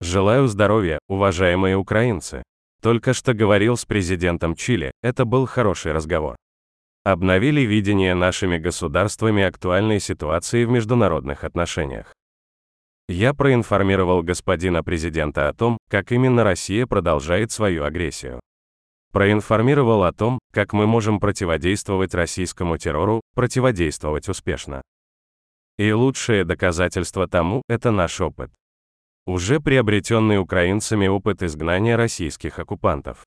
Желаю здоровья, уважаемые украинцы. Только что говорил с президентом Чили, это был хороший разговор. Обновили видение нашими государствами актуальной ситуации в международных отношениях. Я проинформировал господина президента о том, как именно Россия продолжает свою агрессию. Проинформировал о том, как мы можем противодействовать российскому террору, противодействовать успешно. И лучшее доказательство тому – это наш опыт. Уже приобретенный украинцами опыт изгнания российских оккупантов.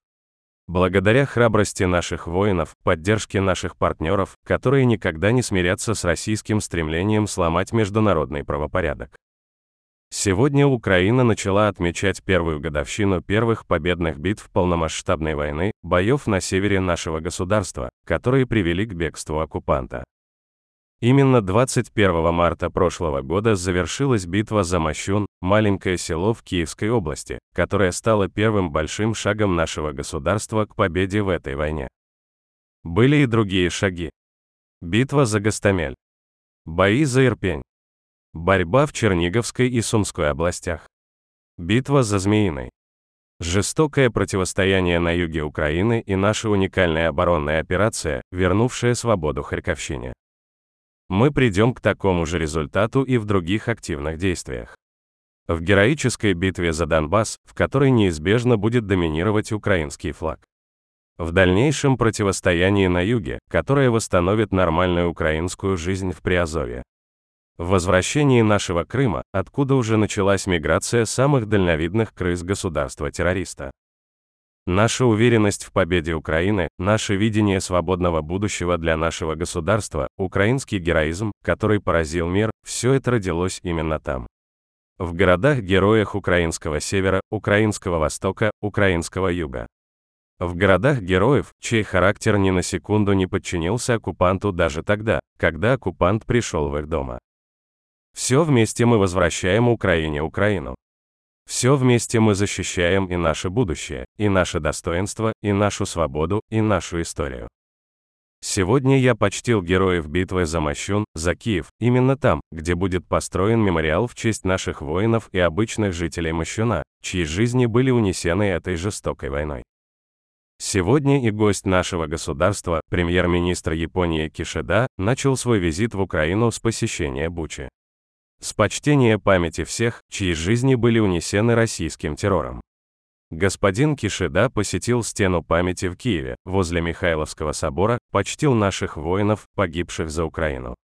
Благодаря храбрости наших воинов, поддержке наших партнеров, которые никогда не смирятся с российским стремлением сломать международный правопорядок. Сегодня Украина начала отмечать первую годовщину первых победных битв полномасштабной войны, боев на севере нашего государства, которые привели к бегству оккупанта. Именно 21 марта прошлого года завершилась битва за Мощун, маленькое село в Киевской области, которое стало первым большим шагом нашего государства к победе в этой войне. Были и другие шаги. Битва за Гастамель. Бои за Ирпень. Борьба в Черниговской и Сумской областях. Битва за Змеиной. Жестокое противостояние на юге Украины и наша уникальная оборонная операция, вернувшая свободу Харьковщине. Мы придем к такому же результату и в других активных действиях. В героической битве за Донбасс, в которой неизбежно будет доминировать украинский флаг. В дальнейшем противостоянии на юге, которое восстановит нормальную украинскую жизнь в Приазовье. В возвращении нашего Крыма, откуда уже началась миграция самых дальновидных крыс государства-террориста. Наша уверенность в победе Украины, наше видение свободного будущего для нашего государства, украинский героизм, который поразил мир, все это родилось именно там. В городах-героях украинского севера, украинского востока, украинского юга. В городах героев, чей характер ни на секунду не подчинился оккупанту даже тогда, когда оккупант пришел в их дома. Все вместе мы возвращаем Украине Украину. Все вместе мы защищаем и наше будущее, и наше достоинство, и нашу свободу, и нашу историю. Сегодня я почтил героев битвы за Мощун, за Киев, именно там, где будет построен мемориал в честь наших воинов и обычных жителей Мощуна, чьи жизни были унесены этой жестокой войной. Сегодня и гость нашего государства, премьер-министр Японии Кишида, начал свой визит в Украину с посещения Бучи. С почтения памяти всех, чьи жизни были унесены российским террором. Господин Кишида посетил стену памяти в Киеве, возле Михайловского собора, почтил наших воинов, погибших за Украину.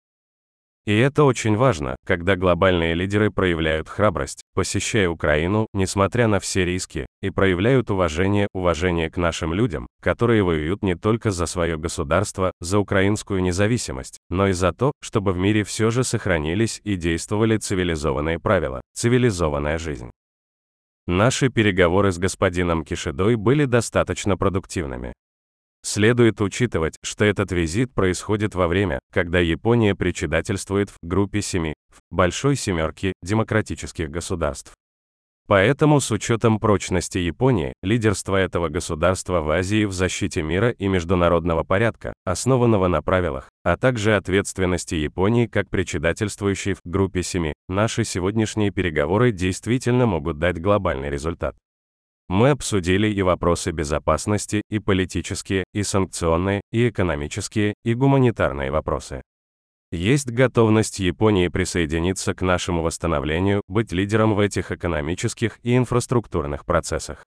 И это очень важно, когда глобальные лидеры проявляют храбрость, посещая Украину, несмотря на все риски, и проявляют уважение, уважение к нашим людям, которые воюют не только за свое государство, за украинскую независимость, но и за то, чтобы в мире все же сохранились и действовали цивилизованные правила, цивилизованная жизнь. Наши переговоры с господином Кишидой были достаточно продуктивными. Следует учитывать, что этот визит происходит во время, когда Япония председательствует в группе семи, в большой семерке демократических государств. Поэтому с учетом прочности Японии, лидерства этого государства в Азии в защите мира и международного порядка, основанного на правилах, а также ответственности Японии как председательствующей в группе семи, наши сегодняшние переговоры действительно могут дать глобальный результат. Мы обсудили и вопросы безопасности, и политические, и санкционные, и экономические, и гуманитарные вопросы. Есть готовность Японии присоединиться к нашему восстановлению, быть лидером в этих экономических и инфраструктурных процессах.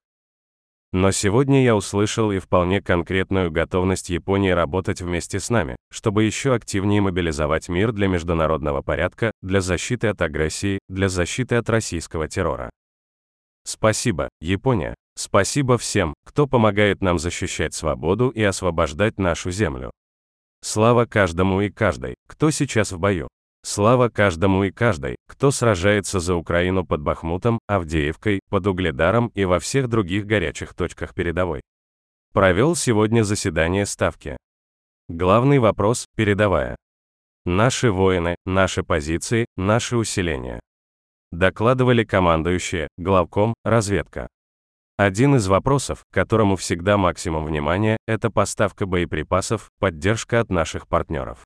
Но сегодня я услышал и вполне конкретную готовность Японии работать вместе с нами, чтобы еще активнее мобилизовать мир для международного порядка, для защиты от агрессии, для защиты от российского террора. Спасибо, Япония. Спасибо всем, кто помогает нам защищать свободу и освобождать нашу землю. Слава каждому и каждой, кто сейчас в бою. Слава каждому и каждой, кто сражается за Украину под Бахмутом, Авдеевкой, под Угледаром и во всех других горячих точках передовой. Провел сегодня заседание Ставки. Главный вопрос – передовая. Наши воины, наши позиции, наше усиление. Докладывали командующие, главком, разведка. Один из вопросов, которому всегда максимум внимания, это поставка боеприпасов, поддержка от наших партнеров.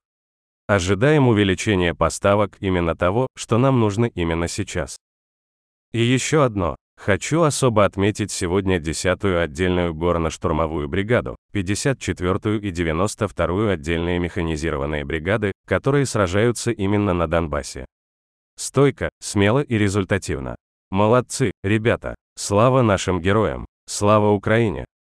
Ожидаем увеличения поставок именно того, что нам нужно именно сейчас. И еще одно. Хочу особо отметить сегодня 10-ю отдельную горно-штурмовую бригаду, 54-ю и 92-ю отдельные механизированные бригады, которые сражаются именно на Донбассе. Стойко, смело и результативно. Молодцы, ребята! Слава нашим героям! Слава Украине!